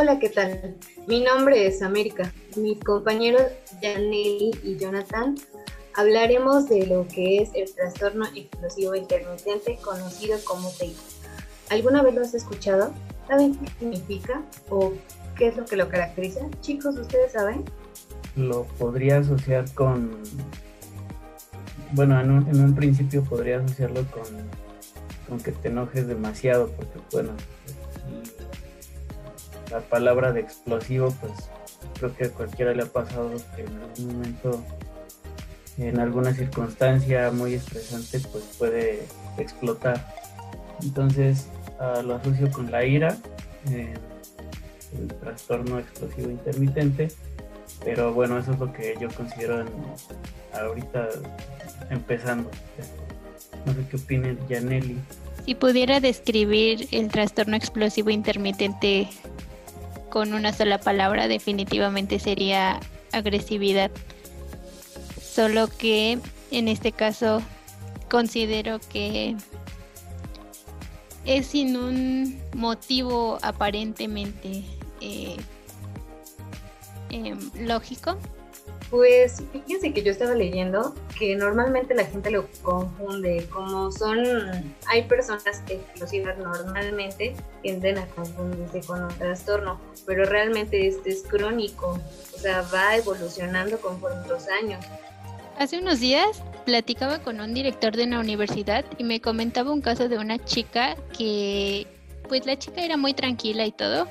Hola, ¿qué tal? Mi nombre es América. Mis compañeros Janelli y Jonathan hablaremos de lo que es el trastorno explosivo intermitente conocido como TEI. ¿Alguna vez lo has escuchado? ¿Saben qué significa o qué es lo que lo caracteriza? Chicos, ¿ustedes saben? Lo podría asociar con... Bueno, en un, en un principio podría asociarlo con, con que te enojes demasiado, porque bueno, la palabra de explosivo, pues creo que a cualquiera le ha pasado que en algún momento, en alguna circunstancia muy estresante, pues puede explotar. Entonces lo asocio con la ira, eh, el trastorno explosivo intermitente, pero bueno, eso es lo que yo considero ahorita empezando. No sé qué opinen, Janelli. Si pudiera describir el trastorno explosivo intermitente con una sola palabra definitivamente sería agresividad. Solo que en este caso considero que es sin un motivo aparentemente eh, em, lógico pues fíjense que yo estaba leyendo que normalmente la gente lo confunde, como son, hay personas que explosivas normalmente tienden a confundirse con un trastorno, pero realmente este es crónico, o sea, va evolucionando conforme los años. Hace unos días platicaba con un director de una universidad y me comentaba un caso de una chica que, pues la chica era muy tranquila y todo,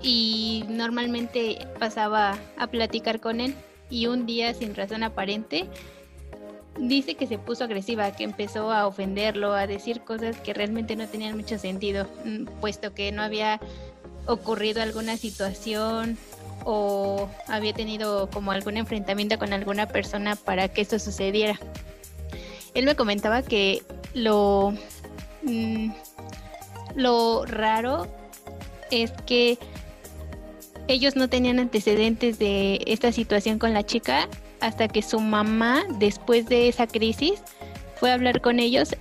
y normalmente pasaba a platicar con él y un día sin razón aparente dice que se puso agresiva, que empezó a ofenderlo, a decir cosas que realmente no tenían mucho sentido, mm, puesto que no había ocurrido alguna situación o había tenido como algún enfrentamiento con alguna persona para que esto sucediera. Él me comentaba que lo, mm, lo raro es que ellos no tenían antecedentes de esta situación con la chica hasta que su mamá, después de esa crisis, fue a hablar con ellos.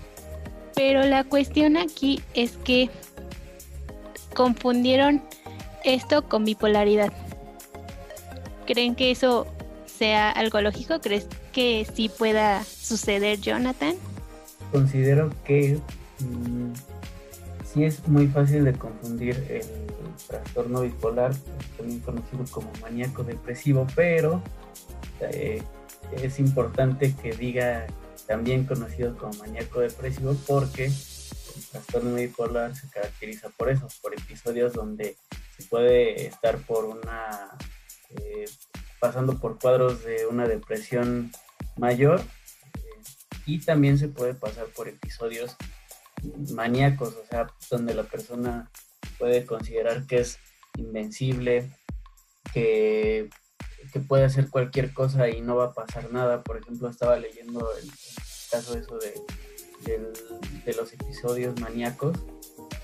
Pero la cuestión aquí es que confundieron esto con bipolaridad. ¿Creen que eso sea algo lógico? ¿Crees que sí pueda suceder, Jonathan? Considero que mm, sí es muy fácil de confundir el trastorno bipolar, también conocido como maníaco depresivo, pero eh, es importante que diga también conocido como maníaco depresivo porque el trastorno bipolar se caracteriza por eso, por episodios donde se puede estar por una eh, pasando por cuadros de una depresión mayor eh, y también se puede pasar por episodios maníacos, o sea, donde la persona puede considerar que es invencible, que, puede hacer cualquier cosa y no va a pasar nada. Por ejemplo, estaba leyendo el, caso eso de, de los episodios maníacos.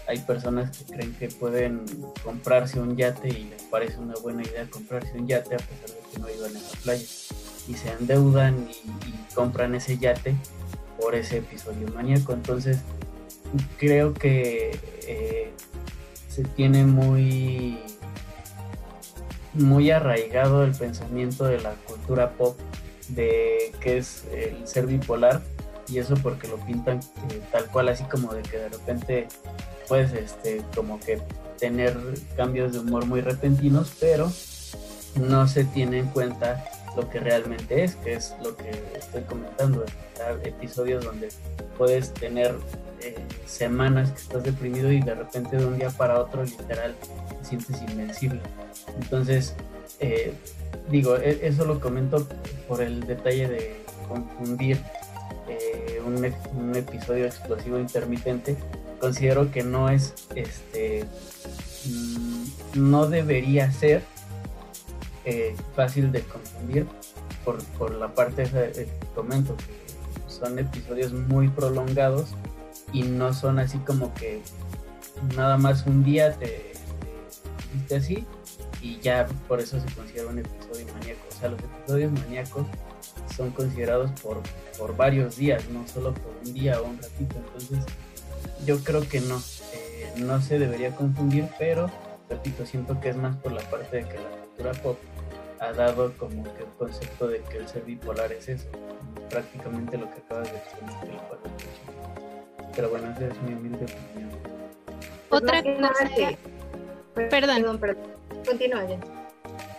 Hay personas que creen que pueden comprarse un yate y les parece una buena idea comprarse un yate a pesar de que no iban a la playa. Y se endeudan y, compran ese yate por ese episodio maníaco. Entonces, creo que eh, se tiene muy muy arraigado el pensamiento de la cultura pop de que es el ser bipolar y eso porque lo pintan eh, tal cual así como de que de repente puedes este como que tener cambios de humor muy repentinos pero no se tiene en cuenta lo que realmente es que es lo que estoy comentando episodios donde puedes tener eh, semanas que estás deprimido y de repente de un día para otro literal te sientes invencible. Entonces, eh, digo, e, eso lo comento por el detalle de confundir eh, un, un, episodio explosivo intermitente. Considero que no es, este, mm, no debería ser fácil de confundir por, por la parte que comento, que son episodios muy prolongados y no son así como que nada más un día te, viste así y ya por eso se considera un episodio maníaco. O sea, los episodios maníacos son considerados por, por varios días, no solo por un día o un ratito. Entonces, yo creo que no, eh, no se debería confundir, pero repito, siento que es más por la parte de que la cultura pop ha dado como que el concepto de que el ser bipolar es eso, prácticamente lo que acabas de explicar. Pero bueno, esa es mi humilde opinión. Otra cosa que... Perdón. Continúa ya.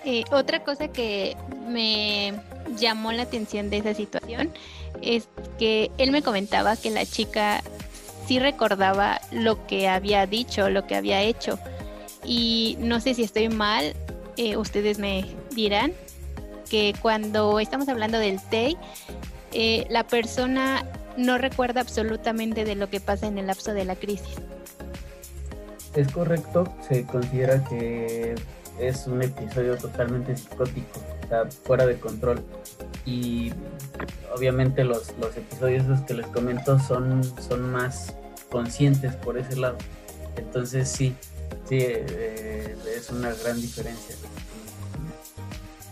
Eh, otra cosa que me llamó la atención de esa situación es que él me comentaba que la chica sí recordaba lo que había dicho, lo que había hecho. Y no sé si estoy mal, eh, ustedes me dirán que cuando estamos hablando del TEI, eh, la persona no recuerda absolutamente de lo que pasa en el lapso de la crisis. Es correcto, se considera que es un episodio totalmente psicótico, está fuera de control. Y obviamente los, los episodios los que les comento son, son más conscientes por ese lado. Entonces sí, sí, eh, es una gran diferencia.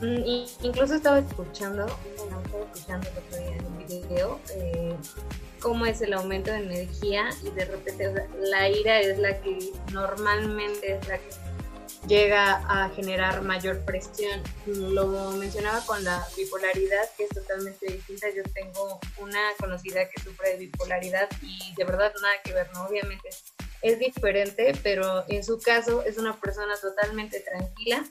Mm, incluso estaba escuchando, bueno, estaba escuchando el otro día en un video, eh, cómo es el aumento de energía y de repente la ira es la que normalmente es la que llega a generar mayor presión. Lo mencionaba con la bipolaridad, que es totalmente distinta. Yo tengo una conocida que sufre de bipolaridad y de verdad nada que ver, ¿no? Obviamente es diferente, pero en su caso es una persona totalmente tranquila,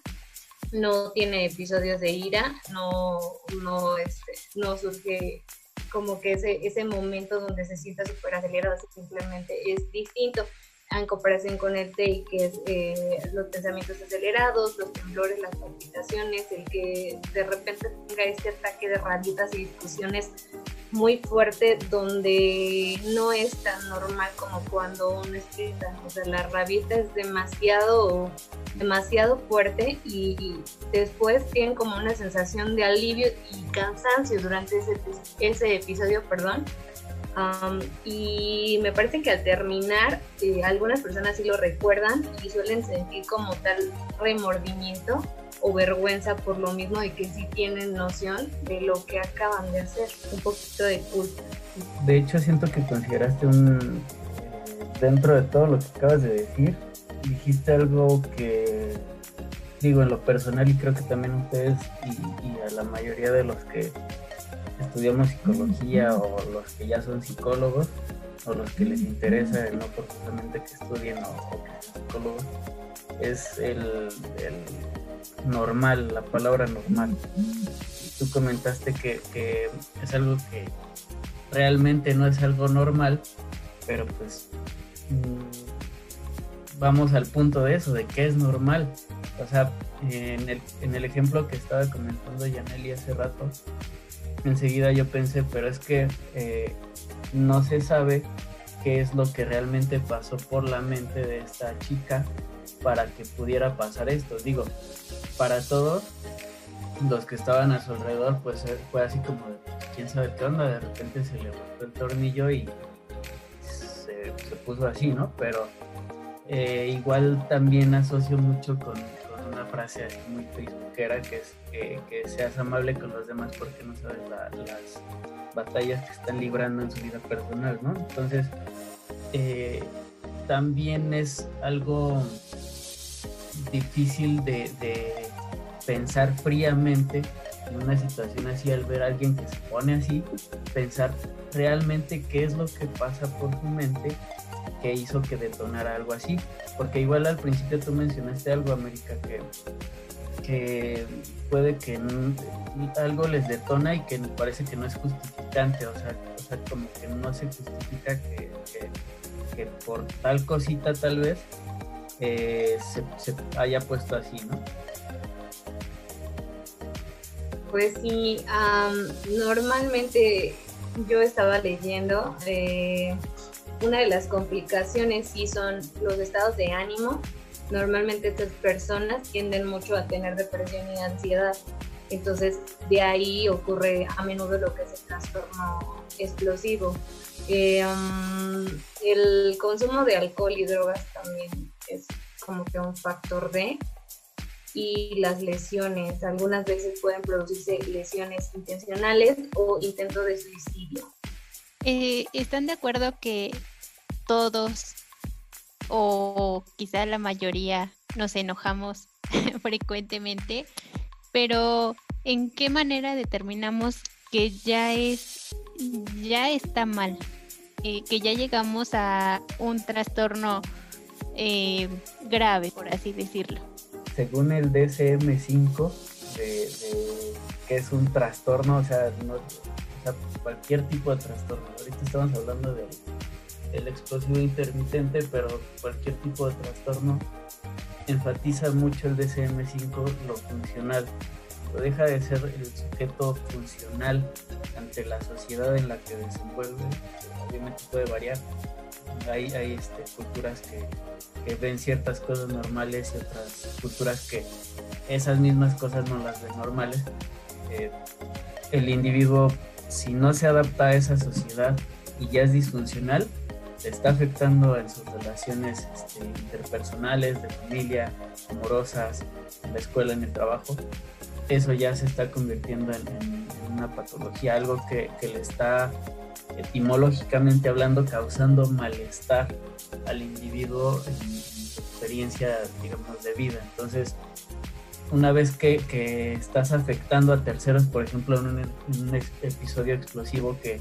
no tiene episodios de ira, no, no, este, no surge como que ese, ese momento donde se sienta súper acelerado, simplemente es distinto. En comparación con el TEI, que es eh, los pensamientos acelerados, los temblores, las palpitaciones, el que de repente tenga este ataque de rabietas y discusiones muy fuerte donde no es tan normal como cuando uno escrita. O sea, la rabieta es demasiado, demasiado fuerte y después tienen como una sensación de alivio y cansancio durante ese, ese episodio, perdón y me parece que al terminar, eh, algunas personas sí lo recuerdan y suelen sentir como tal remordimiento o vergüenza por lo mismo de que sí tienen noción de lo que acaban de hacer, un poquito de culpa. De hecho, siento que consideraste un, dentro de todo lo que acabas de decir, dijiste algo que digo en lo personal y creo que también ustedes y a la mayoría de los que estudiamos psicología o los que ya son psicólogos o los que les interesa no forzosamente que estudien o, que sean psicólogos es el, normal, la palabra normal. Tú comentaste que, que es algo que realmente no es algo normal, pero pues mm, vamos al punto de eso, de qué es normal. O sea, en el, en el ejemplo que estaba comentando Yaneli hace rato, enseguida yo pensé, pero es que eh, no se sabe qué es lo que realmente pasó por la mente de esta chica para que pudiera pasar esto. Digo, para todos los que estaban a su alrededor, pues eh, fue así como de, quién sabe qué onda, de repente se le botó el tornillo y se, puso así, ¿no? Pero eh, igual también asocio mucho con, frase muy facebookera que es que, seas amable con los demás porque no sabes las batallas que están librando en su vida personal, ¿no? Entonces, eh, también es algo difícil de, pensar fríamente en una situación así al ver a alguien que se pone así, pensar realmente qué es lo que pasa por su mente que hizo que detonara algo así. Porque igual al principio tú mencionaste algo, América, que, que puede que algo les detona y que parece que no es justificante, o sea, o sea como que no se justifica que, que, por tal cosita tal vez eh, se, haya puesto así, ¿no? Pues sí, normalmente yo estaba leyendo, eh, una de las complicaciones sí son los estados de ánimo. Normalmente estas personas tienden mucho a tener depresión y ansiedad. Entonces de ahí ocurre a menudo lo que es el trastorno explosivo. Eh, um, el consumo de alcohol y drogas también es como que un factor de y las lesiones. Algunas veces pueden producirse lesiones intencionales o intento de suicidio. Eh, ¿Están de acuerdo que todos o quizá la mayoría nos enojamos frecuentemente, pero ¿en qué manera determinamos que ya es, ya está mal? Eh, que ya llegamos a un trastorno eh, grave, por así decirlo. Según el DSM-5, de, que es un trastorno, o sea, cualquier tipo de trastorno. Ahorita estamos hablando del, explosivo intermitente, pero cualquier tipo de trastorno enfatiza mucho el DSM-5 lo funcional. Lo deja de ser el sujeto funcional ante la sociedad en la que desenvuelve. Obviamente puede variar. Hay, hay este, culturas que, que ven ciertas cosas normales y otras culturas que esas mismas cosas no las ven normales. Eh, el individuo, si no se adapta a esa sociedad y ya es disfuncional, se está afectando en sus relaciones este, interpersonales, de familia, amorosas, en la escuela, en el trabajo. Eso ya se está convirtiendo en, una patología, algo que, que le está etimológicamente hablando causando malestar al individuo en, su experiencia, digamos, de vida. Entonces, una vez que, que, estás afectando a terceros, por ejemplo, en un, episodio explosivo que,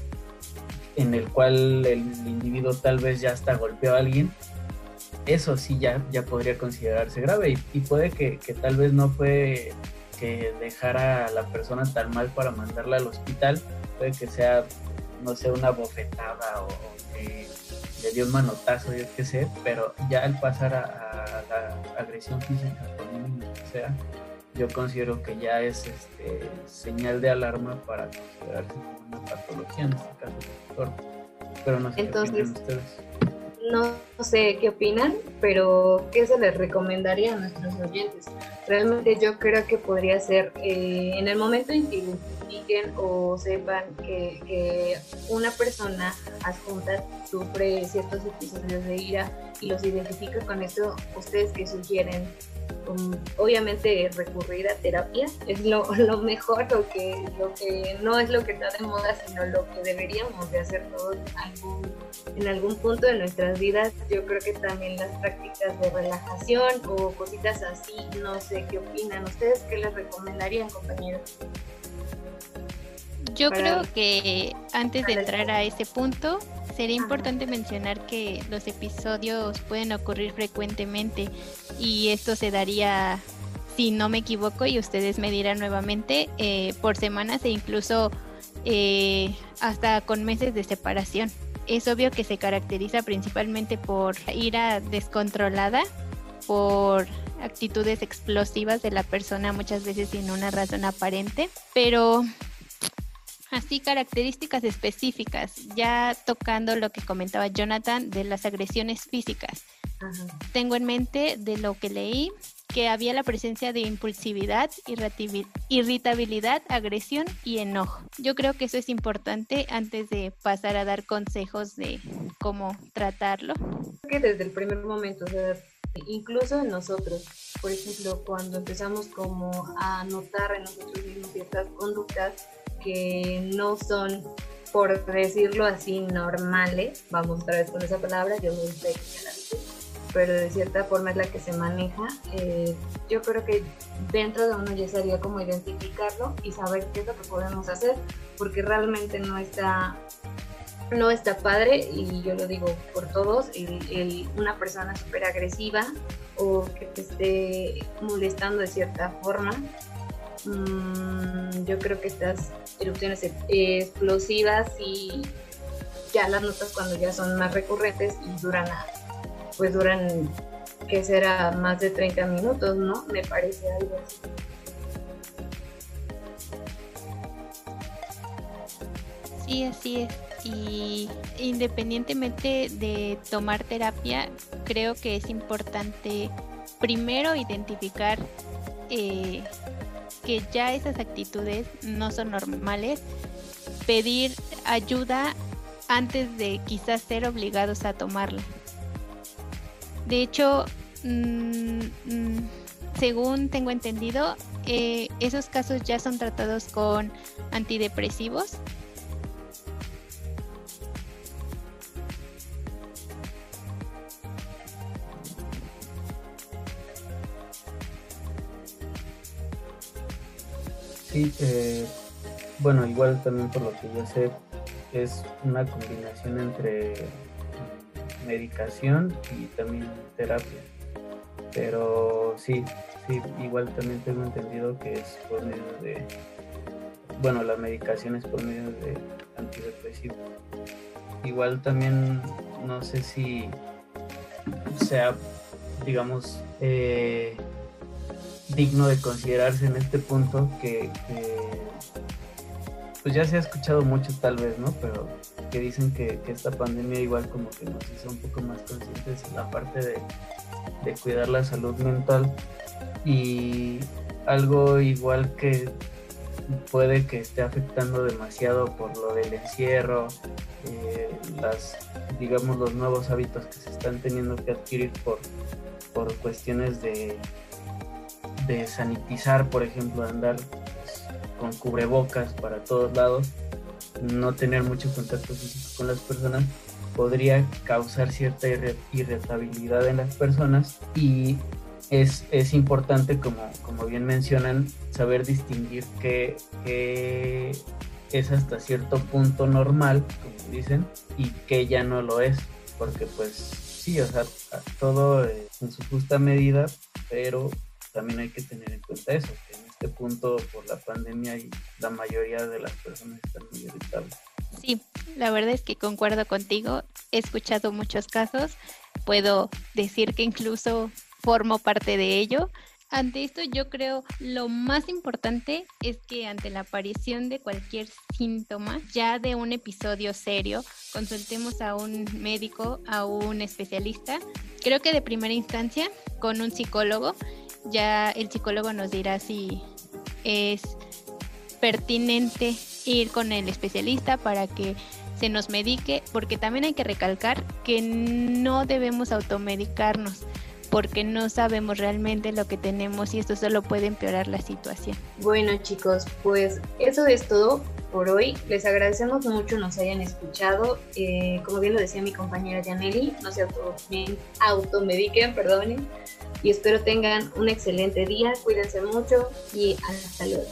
en el cual el individuo tal vez ya hasta golpeó a alguien, eso sí ya, ya podría considerarse grave. Y, puede que, que, tal vez no fue que dejara a la persona tan mal para mandarla al hospital, puede que sea, no sé, una bofetada o, que le dio un manotazo, yo qué sé, pero ya al pasar a, la agresión física con un sea, yo considero que ya es este, señal de alarma para considerarse como una patología, en este caso, Pero no sé Entonces, qué ustedes. No, sé qué opinan, pero ¿qué se les recomendaría a nuestros oyentes? Realmente yo creo que podría ser eh, en el momento en que identifiquen o sepan que, que una persona adjunta sufre ciertos episodios de ira y los identifica con esto, ¿ustedes qué sugieren? Obviamente recurrir a terapia es lo, lo, mejor, lo que, lo que no es lo que está de moda, sino lo que deberíamos de hacer todos en algún punto de nuestras vidas. Yo creo que también las prácticas de relajación o cositas así, no sé qué opinan. ¿Ustedes qué les recomendarían, compañeros? Yo creo que antes de entrar a ese punto, sería importante mencionar que los episodios pueden ocurrir frecuentemente y esto se daría, si no me equivoco, y ustedes me dirán nuevamente, eh, por semanas e incluso eh, hasta con meses de separación. Es obvio que se caracteriza principalmente por ira descontrolada, por actitudes explosivas de la persona muchas veces sin una razón aparente, pero así características específicas, ya tocando lo que comentaba Jonathan de las agresiones físicas. Tengo en mente de lo que leí que había la presencia de impulsividad, irritabilidad, agresión y enojo. Yo creo que eso es importante antes de pasar a dar consejos de cómo tratarlo. Que desde el primer momento, incluso en nosotros, por ejemplo, cuando empezamos como a notar en nosotros mismos ciertas conductas, que no son, por decirlo así, normales, vamos otra vez con esa palabra, yo no sé pero de cierta forma es la que se maneja. Eh, yo creo que dentro de uno ya sería como identificarlo y saber qué es lo que podemos hacer, porque realmente no está no está padre y yo lo digo por todos, una persona súper agresiva o que te esté molestando de cierta forma, Mm, yo creo que estas erupciones explosivas y ya las notas cuando ya son más recurrentes y duran, pues duran, que será más de 30 minutos, ¿no? Me parece algo así. Sí, así es. Y independientemente de tomar terapia, creo que es importante primero identificar eh, que ya esas actitudes no son normales, pedir ayuda antes de quizás ser obligados a tomarla. De hecho, mm, mm, según tengo entendido, eh, esos casos ya son tratados con antidepresivos Sí, eh, bueno, igual también por lo que yo sé, es una combinación entre medicación y también terapia. Pero sí, sí, igual también tengo entendido que es por medio de, bueno, la medicación es por medio de antidepresivo. Igual también no sé si sea, digamos, eh, digno de considerarse en este punto que, pues ya se ha escuchado mucho tal vez, ¿no? Pero que dicen que, esta pandemia igual como que nos hizo un poco más conscientes en la parte de, de cuidar la salud mental y algo igual que puede que esté afectando demasiado por lo del encierro, eh, las, digamos, los nuevos hábitos que se están teniendo que adquirir por, por cuestiones de, de sanitizar, por ejemplo, andar con cubrebocas para todos lados, no tener mucho contacto físico con las personas, podría causar cierta irritabilidad en las personas y es, es importante, como, como bien mencionan, saber distinguir que, es hasta cierto punto normal, como dicen, y que ya no lo es, porque pues sí, o sea, todo en su justa medida, pero también hay que tener en cuenta eso, que en este punto por la pandemia y la mayoría de las personas están muy irritables. Sí, la verdad es que concuerdo contigo, he escuchado muchos casos, puedo decir que incluso formo parte de ello. Ante esto yo creo lo más importante es que ante la aparición de cualquier síntoma, ya de un episodio serio, consultemos a un médico, a un especialista. Creo que de primera instancia con un psicólogo, ya el psicólogo nos dirá si es pertinente ir con el especialista para que se nos medique, porque también hay que recalcar que no debemos automedicarnos porque no sabemos realmente lo que tenemos y esto solo puede empeorar la situación. Bueno chicos, pues eso es todo por hoy. Les agradecemos mucho nos hayan escuchado. Eh, como bien lo decía mi compañera Janelli, no se automediquen, perdonen. Y espero tengan un excelente día. Cuídense mucho y hasta luego.